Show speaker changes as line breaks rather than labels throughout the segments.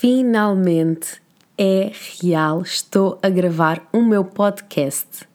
finalmente é real, estou a gravar o meu podcast.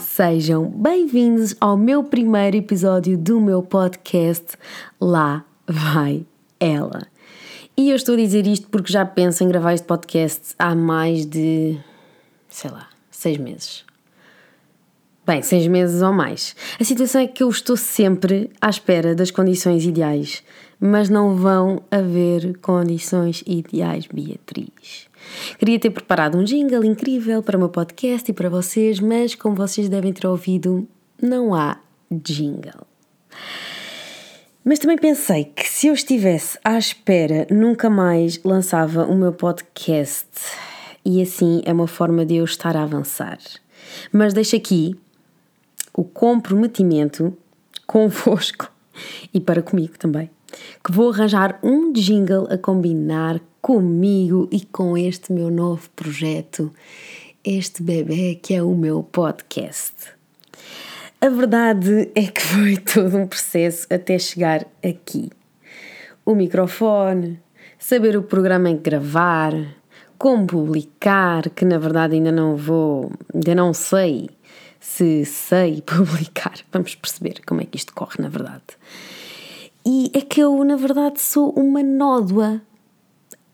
Sejam bem-vindos ao meu primeiro episódio do meu podcast Lá Vai Ela. E eu estou a dizer isto porque já penso em gravar este podcast há mais de, sei lá, seis meses. Bem, seis meses ou mais. A situação é que eu estou sempre à espera das condições ideais, mas não vão haver condições ideais, Beatriz. Queria ter preparado um jingle incrível para o meu podcast e para vocês, mas como vocês devem ter ouvido, não há jingle. Mas também pensei que se eu estivesse à espera, nunca mais lançava o meu podcast. E assim é uma forma de eu estar a avançar. Mas deixo aqui o comprometimento convosco e para comigo também, que vou arranjar um jingle a combinar comigo e com este meu novo projeto, este bebê que é o meu podcast. A verdade é que foi todo um processo até chegar aqui. O microfone, saber o programa em que gravar, como publicar, que na verdade ainda não vou, ainda não sei se sei publicar. Vamos perceber como é que isto corre na verdade. E é que eu, na verdade, sou uma nódoa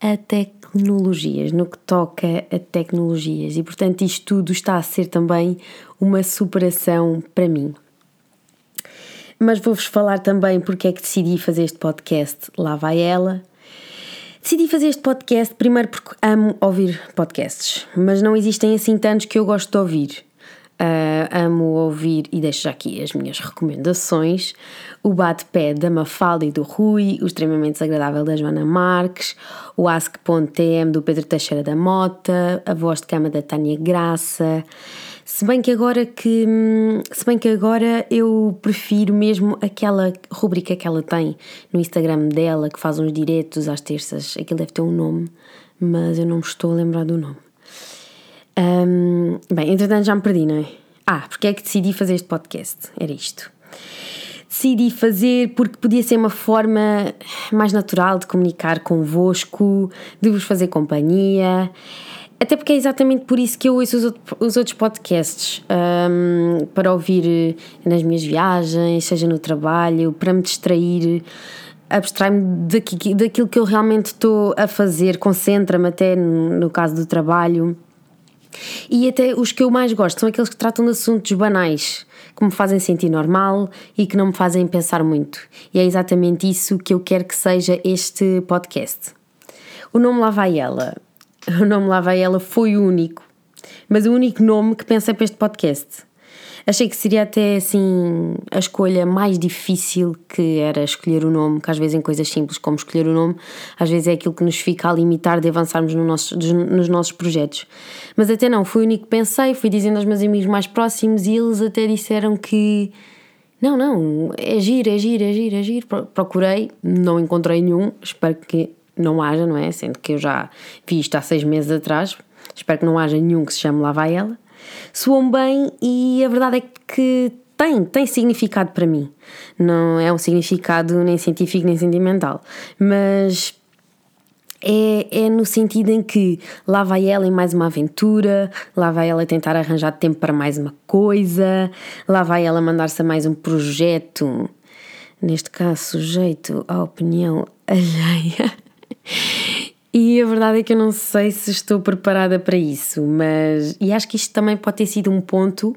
a tecnologias, no que toca a tecnologias, e portanto isto tudo está a ser também uma superação para mim. Mas vou-vos falar também porque é que decidi fazer este podcast. Lá vai ela. Decidi fazer este podcast primeiro porque amo ouvir podcasts, mas não existem assim tantos que eu gosto de ouvir. Uh, amo ouvir, e deixo já aqui as minhas recomendações: o Bate-Pé da Mafalda e do Rui, o Extremamente Desagradável da Joana Marques, o Ask.tm do Pedro Teixeira da Mota, a Voz de Cama da Tânia Graça. Se bem que agora que se bem que agora eu prefiro mesmo aquela rubrica que ela tem no Instagram dela, que faz uns diretos às terças, aquilo deve ter um nome, mas eu não me estou a lembrar do nome. Um, bem, entretanto já me perdi, não é? Ah, porque é que decidi fazer este podcast? Era isto. Decidi fazer porque podia ser uma forma mais natural de comunicar convosco, de vos fazer companhia. Até porque é exatamente por isso que eu ouço os outros podcasts um, para ouvir nas minhas viagens, seja no trabalho, para me distrair, abstrai-me daquilo que eu realmente estou a fazer, concentra-me até no caso do trabalho. E até os que eu mais gosto são aqueles que tratam de assuntos banais, que me fazem sentir normal e que não me fazem pensar muito. E é exatamente isso que eu quero que seja este podcast. O nome Lá Vai Ela. O nome Lá Vai Ela foi o único, mas o único nome que pensei para este podcast. Achei que seria até assim a escolha mais difícil que era escolher o nome, que às vezes em coisas simples como escolher o nome, às vezes é aquilo que nos fica a limitar de avançarmos no nosso, nos nossos projetos. Mas até não, foi o único que pensei, fui dizendo aos meus amigos mais próximos e eles até disseram que não, não, é giro, é giro, é giro, é giro. Procurei, não encontrei nenhum, espero que não haja, não é? Sendo que eu já vi isto há seis meses atrás, espero que não haja nenhum que se chame Lá Vai Ela soam bem e a verdade é que tem, tem significado para mim. Não é um significado nem científico nem sentimental, mas é, é no sentido em que lá vai ela em mais uma aventura, lá vai ela tentar arranjar tempo para mais uma coisa, lá vai ela mandar-se a mais um projeto, neste caso sujeito à opinião alheia. E a verdade é que eu não sei se estou preparada para isso, mas. E acho que isto também pode ter sido um ponto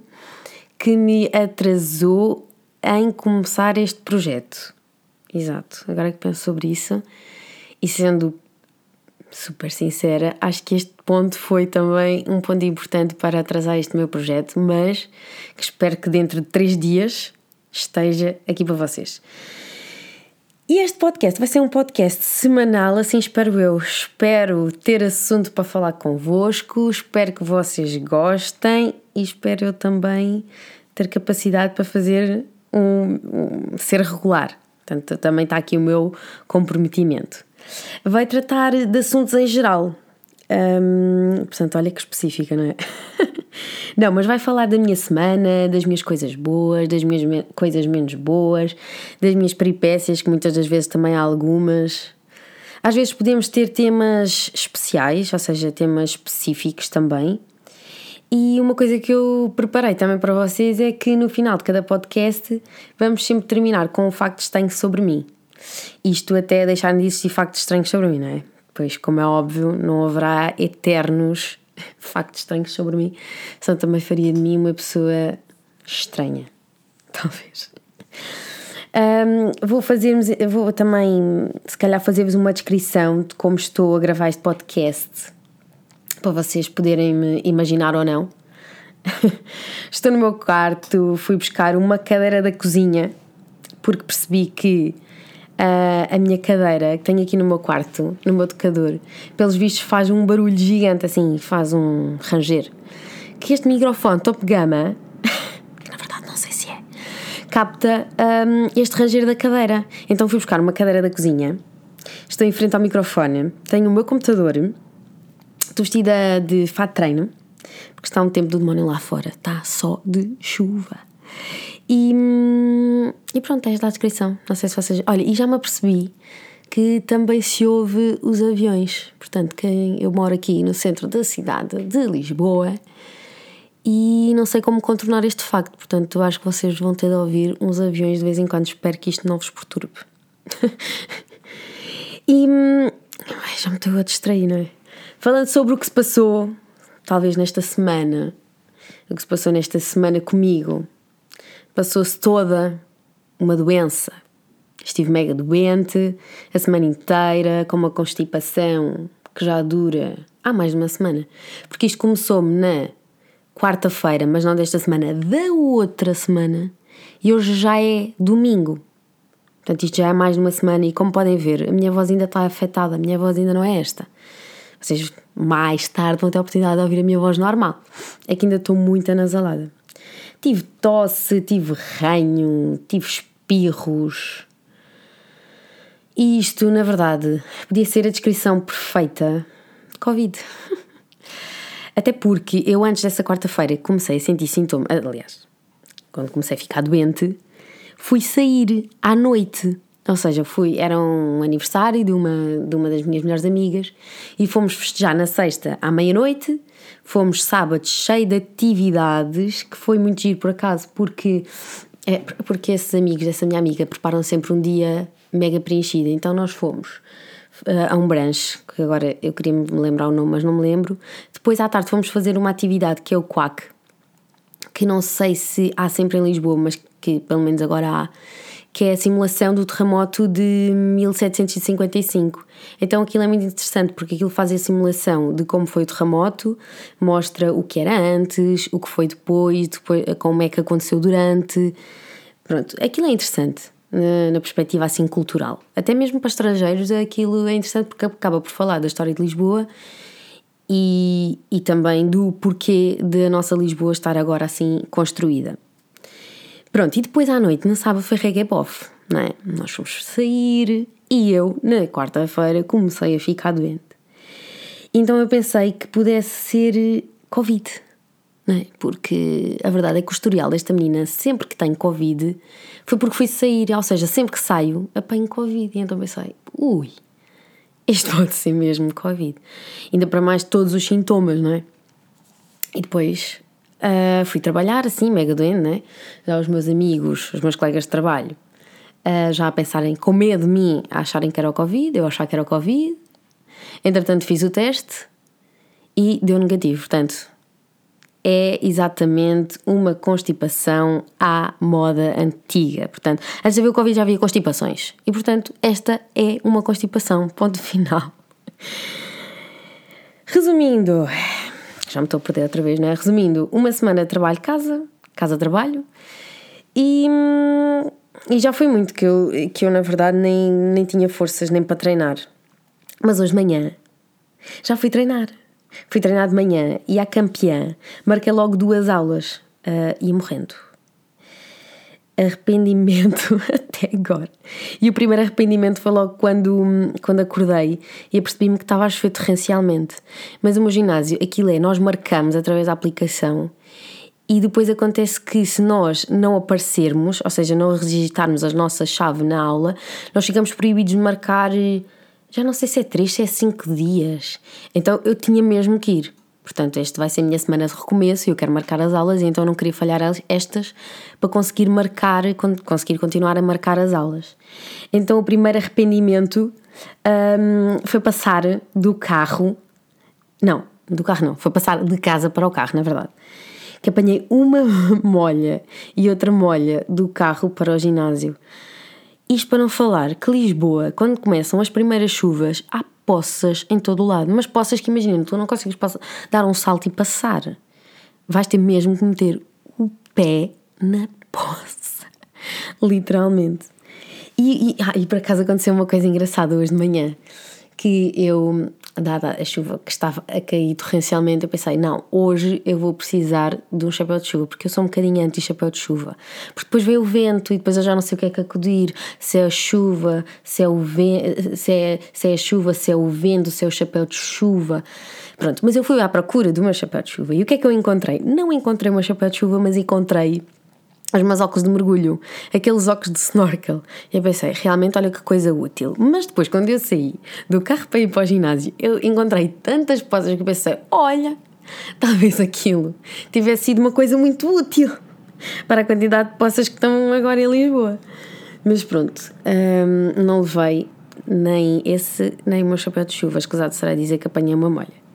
que me atrasou em começar este projeto. Exato, agora que penso sobre isso, e sendo super sincera, acho que este ponto foi também um ponto importante para atrasar este meu projeto, mas que espero que dentro de três dias esteja aqui para vocês. E este podcast vai ser um podcast semanal, assim espero eu. Espero ter assunto para falar convosco, espero que vocês gostem e espero eu também ter capacidade para fazer um, um ser regular. Portanto, também está aqui o meu comprometimento. Vai tratar de assuntos em geral. Um, portanto, olha que específica, não é? não, mas vai falar da minha semana, das minhas coisas boas, das minhas me coisas menos boas, das minhas peripécias, que muitas das vezes também há algumas. Às vezes podemos ter temas especiais, ou seja, temas específicos também. E uma coisa que eu preparei também para vocês é que no final de cada podcast vamos sempre terminar com um facto estranho sobre mim. Isto até deixar de existir factos estranhos sobre mim, não é? Pois, como é óbvio, não haverá eternos factos estranhos sobre mim, senão também faria de mim uma pessoa estranha. Talvez. Um, vou fazer vou também, se calhar, fazer-vos uma descrição de como estou a gravar este podcast para vocês poderem me imaginar ou não. estou no meu quarto, fui buscar uma cadeira da cozinha porque percebi que Uh, a minha cadeira que tenho aqui no meu quarto, no meu tocador, pelos vistos faz um barulho gigante assim, faz um ranger. Que este microfone top gama, que na verdade não sei se é, capta um, este ranger da cadeira. Então fui buscar uma cadeira da cozinha, estou em frente ao microfone, tenho o meu computador, estou vestida de fato treino, porque está um tempo do demónio lá fora, está só de chuva. E, hum, e pronto, é esta a descrição. Não sei se vocês. Olha, e já me apercebi que também se ouve os aviões. Portanto, quem eu moro aqui no centro da cidade de Lisboa e não sei como contornar este facto. Portanto, acho que vocês vão ter de ouvir uns aviões de vez em quando. Espero que isto não vos perturbe. e hum, já me estou a distrair, não é? Falando sobre o que se passou, talvez nesta semana, o que se passou nesta semana comigo passou-se toda uma doença. Estive mega doente a semana inteira, com uma constipação que já dura há mais de uma semana. Porque isto começou-me na quarta-feira, mas não desta semana, da outra semana, e hoje já é domingo. Portanto, isto já é mais de uma semana, e como podem ver, a minha voz ainda está afetada, a minha voz ainda não é esta. Vocês mais tarde vão ter a oportunidade de ouvir a minha voz normal. É que ainda estou muito anasalada. Tive tosse, tive ranho, tive espirros. E isto, na verdade, podia ser a descrição perfeita de Covid. Até porque eu, antes dessa quarta-feira, comecei a sentir sintomas. Aliás, quando comecei a ficar doente, fui sair à noite. Ou seja, fui, era um aniversário de uma, de uma das minhas melhores amigas e fomos festejar na sexta à meia-noite Fomos sábados cheio de atividades, que foi muito giro por acaso, porque, é, porque esses amigos, essa minha amiga, preparam sempre um dia mega preenchido. Então nós fomos uh, a um branche, que agora eu queria me lembrar o nome, mas não me lembro. Depois à tarde fomos fazer uma atividade que é o Quack, que não sei se há sempre em Lisboa, mas que pelo menos agora há, que é a simulação do terremoto de 1755. Então aquilo é muito interessante porque aquilo faz a simulação de como foi o terremoto, mostra o que era antes, o que foi depois, depois como é que aconteceu durante. Pronto, aquilo é interessante na, perspectiva assim cultural. Até mesmo para estrangeiros aquilo é interessante porque acaba por falar da história de Lisboa e, e também do porquê da nossa Lisboa estar agora assim construída. Pronto, e depois à noite, no sábado, foi reggae off, não é? Nós fomos sair e eu, na quarta-feira, comecei a ficar doente. Então eu pensei que pudesse ser Covid, não é? Porque a verdade é que o historial desta menina, sempre que tem Covid, foi porque fui sair, ou seja, sempre que saio, apanho Covid. E então pensei, ui, isto pode ser mesmo Covid. Ainda para mais todos os sintomas, não é? E depois Uh, fui trabalhar assim, mega doente, né? Já os meus amigos, os meus colegas de trabalho, uh, já a pensarem com medo de mim, a acharem que era o Covid, eu achar que era o Covid. Entretanto, fiz o teste e deu negativo. Portanto, é exatamente uma constipação à moda antiga. Portanto, antes de haver o Covid já havia constipações. E, portanto, esta é uma constipação. Ponto final. Resumindo, já me estou a perder outra vez, não é? Resumindo, uma semana de trabalho, casa, casa-trabalho, e, e já foi muito que eu, que eu, na verdade, nem, nem tinha forças nem para treinar. Mas hoje de manhã já fui treinar. Fui treinar de manhã e à campeã marquei logo duas aulas uh, e morrendo. Arrependimento até agora. E o primeiro arrependimento foi logo quando, quando acordei e apercebi-me que estava a chover torrencialmente. Mas o meu ginásio, aquilo é, nós marcamos através da aplicação e depois acontece que se nós não aparecermos, ou seja, não registrarmos a nossa chave na aula, nós ficamos proibidos de marcar, já não sei se é 3, se é 5 dias. Então eu tinha mesmo que ir. Portanto, este vai ser a minha semana de recomeço e eu quero marcar as aulas, e então não queria falhar estas para conseguir marcar, conseguir continuar a marcar as aulas. Então, o primeiro arrependimento um, foi passar do carro, não, do carro não, foi passar de casa para o carro, na verdade. Que apanhei uma molha e outra molha do carro para o ginásio. Isto para não falar que Lisboa, quando começam as primeiras chuvas, há poças em todo o lado, mas poças que imagina, tu não consegues passar, dar um salto e passar. Vais ter mesmo que meter o pé na poça. Literalmente. E, e, ah, e por acaso aconteceu uma coisa engraçada hoje de manhã que eu dada a chuva que estava a cair torrencialmente, eu pensei, não, hoje eu vou precisar de um chapéu de chuva, porque eu sou um bocadinho anti-chapéu de chuva. Porque depois veio o vento e depois eu já não sei o que é que acudir, se é a chuva, se é, o vento, se é, se é a chuva, se é o vento, se é o chapéu de chuva. Pronto, mas eu fui à procura do meu chapéu de chuva e o que é que eu encontrei? Não encontrei o meu chapéu de chuva, mas encontrei os meus óculos de mergulho, aqueles óculos de snorkel. E eu pensei, realmente, olha que coisa útil. Mas depois, quando eu saí do carro para ir para o ginásio, eu encontrei tantas posas que eu pensei, olha, talvez aquilo tivesse sido uma coisa muito útil para a quantidade de poças que estão agora em Lisboa. Mas pronto, hum, não levei nem esse, nem o meu chapéu de chuva. Escusado será dizer que apanhei uma molha.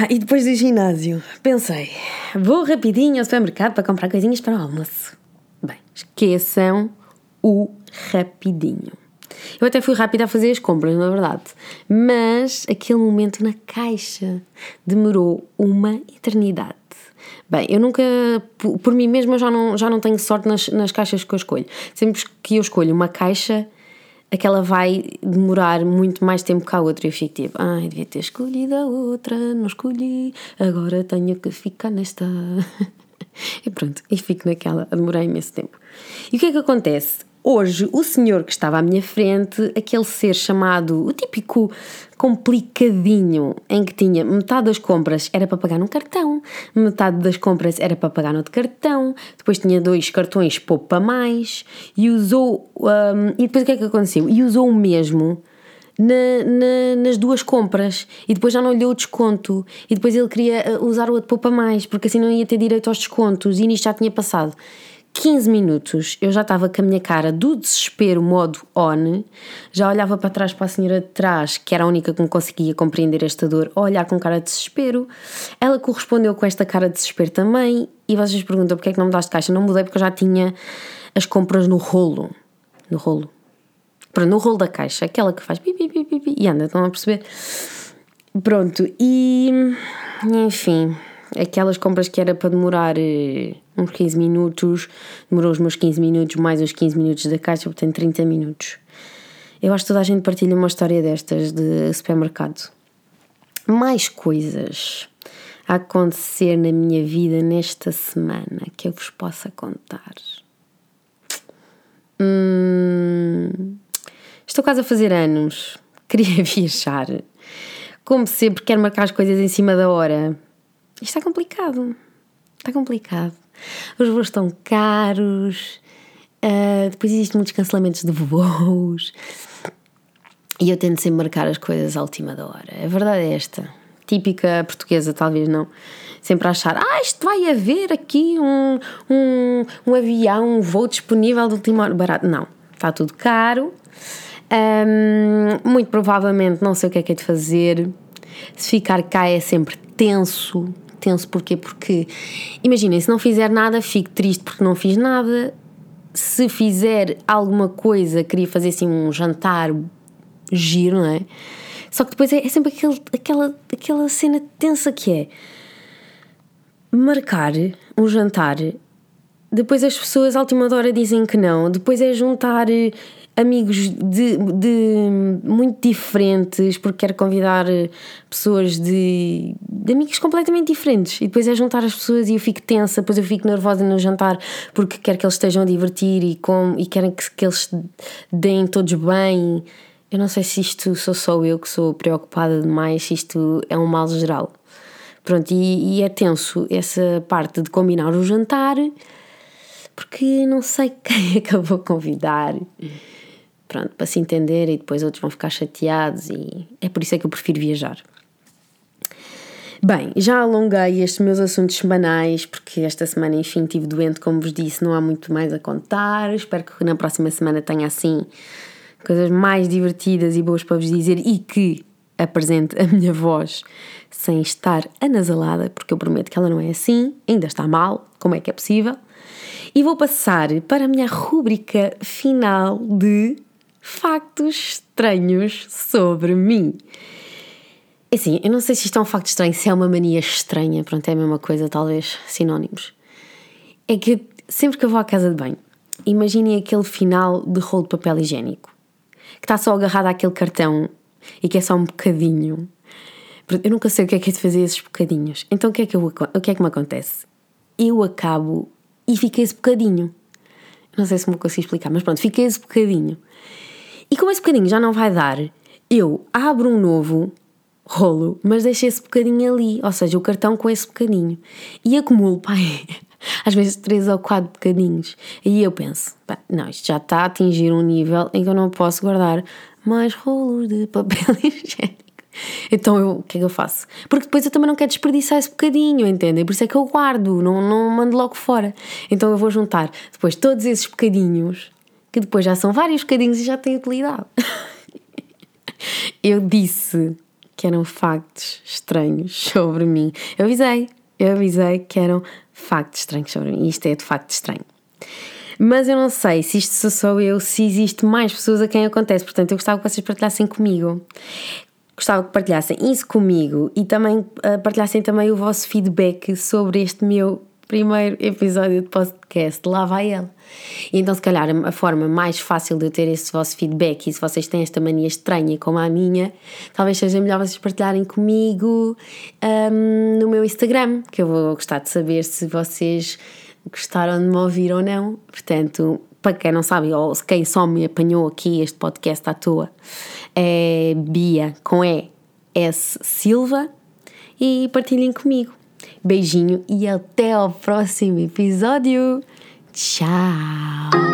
Ah, e depois do ginásio, pensei, vou rapidinho ao supermercado para comprar coisinhas para o almoço. Bem, esqueçam o rapidinho. Eu até fui rápida a fazer as compras, na verdade, mas aquele momento na caixa demorou uma eternidade. Bem, eu nunca, por, mim mesma, já não, já não tenho sorte nas, nas caixas que eu escolho. Sempre que eu escolho uma caixa, aquela vai demorar muito mais tempo que a outra eu fico tipo, ai, devia ter escolhido a outra, não escolhi, agora tenho que ficar nesta. e pronto, e fico naquela a demorar imenso tempo. E o que é que acontece? Hoje, o senhor que estava à minha frente, aquele ser chamado o típico complicadinho, em que tinha metade das compras era para pagar num cartão, metade das compras era para pagar no outro cartão, depois tinha dois cartões poupa mais e usou. Um, e depois o que é que aconteceu? E usou o mesmo. Na, na, nas duas compras e depois já não lhe deu o desconto e depois ele queria uh, usar o outro poupa mais porque assim não ia ter direito aos descontos e nisto já tinha passado 15 minutos eu já estava com a minha cara do desespero, modo on, já olhava para trás para a senhora de trás, que era a única que me conseguia compreender esta dor, a olhar com cara de desespero. Ela correspondeu com esta cara de desespero também. E vocês perguntam porque é que não me daste caixa? Não mudei porque eu já tinha as compras no rolo. No rolo. Para no rolo da caixa, aquela que faz pipi, e anda, estão a perceber? Pronto, e enfim, aquelas compras que era para demorar eh, uns 15 minutos, demorou os meus 15 minutos mais os 15 minutos da caixa, portanto 30 minutos. Eu acho que toda a gente partilha uma história destas de supermercado. Mais coisas a acontecer na minha vida nesta semana que eu vos possa contar. Hum, estou quase a fazer anos, queria viajar. Como sempre, quero marcar as coisas em cima da hora isto está complicado. Está complicado. Os voos estão caros, uh, depois existem muitos cancelamentos de voos. E eu tento sempre marcar as coisas à última da hora. A verdade é esta. Típica portuguesa, talvez não. Sempre achar, ah, isto vai haver aqui um, um, um avião, um voo disponível de última hora. Barato. Não, está tudo caro. Um, muito provavelmente não sei o que é que é de fazer. Se ficar cá é sempre tenso, tenso. Porquê? Porque, imaginem, se não fizer nada, fico triste porque não fiz nada. Se fizer alguma coisa, queria fazer assim um jantar giro, não é? Só que depois é, é sempre aquele, aquela, aquela cena tensa que é marcar um jantar, depois as pessoas à última hora dizem que não, depois é juntar amigos de, de muito diferentes, porque quero convidar pessoas de, de amigos completamente diferentes. E depois é juntar as pessoas e eu fico tensa, depois eu fico nervosa no jantar porque quero que eles estejam a divertir e, com, e querem que, que eles deem todos bem. Eu não sei se isto sou só eu que sou preocupada demais, se isto é um mal geral. Pronto, e, e é tenso essa parte de combinar o jantar porque não sei quem é que eu vou convidar. Pronto, para se entender e depois outros vão ficar chateados e é por isso é que eu prefiro viajar. Bem, já alonguei estes meus assuntos semanais, porque esta semana, enfim, estive doente, como vos disse, não há muito mais a contar. Espero que na próxima semana tenha assim coisas mais divertidas e boas para vos dizer e que apresente a minha voz sem estar anasalada, porque eu prometo que ela não é assim, ainda está mal, como é que é possível? E vou passar para a minha rúbrica final de factos estranhos sobre mim. É assim, eu não sei se isto é um facto estranho, se é uma mania estranha, pronto, é a mesma coisa, talvez sinónimos. É que sempre que eu vou à casa de banho, imaginem aquele final de rolo de papel higiênico, que está só agarrado àquele cartão e que é só um bocadinho. Eu nunca sei o que é que é de fazer esses bocadinhos. Então o que é que, eu, o que, é que me acontece? Eu acabo e fiquei esse bocadinho. Não sei se me consigo explicar, mas pronto, fiquei esse bocadinho. E como esse bocadinho já não vai dar, eu abro um novo rolo, mas deixo esse bocadinho ali, ou seja, o cartão com esse bocadinho. E acumulo, pai, às vezes três ou quatro bocadinhos. E eu penso, não, isto já está a atingir um nível em que eu não posso guardar mais rolos de papel higiênico. Então eu, o que é que eu faço? Porque depois eu também não quero desperdiçar esse bocadinho, entendem? Por isso é que eu guardo, não, não mando logo fora. Então eu vou juntar depois todos esses bocadinhos, que depois já são vários bocadinhos e já têm utilidade. eu disse que eram factos estranhos sobre mim. Eu avisei, eu avisei que eram factos estranhos sobre mim. Isto é de facto estranho. Mas eu não sei se isto sou só eu, se existe mais pessoas a quem acontece. Portanto, eu gostava que vocês partilhassem comigo gostava que partilhassem isso comigo e também uh, partilhassem também o vosso feedback sobre este meu primeiro episódio de podcast. Lá vai ele. E então, se calhar, a forma mais fácil de eu ter esse vosso feedback e se vocês têm esta mania estranha como a minha, talvez seja melhor vocês partilharem comigo um, no meu Instagram, que eu vou gostar de saber se vocês gostaram de me ouvir ou não. Portanto, para quem não sabe, ou quem só me apanhou aqui este podcast à toa, é Bia com E S Silva e partilhem comigo. Beijinho e até ao próximo episódio. Tchau!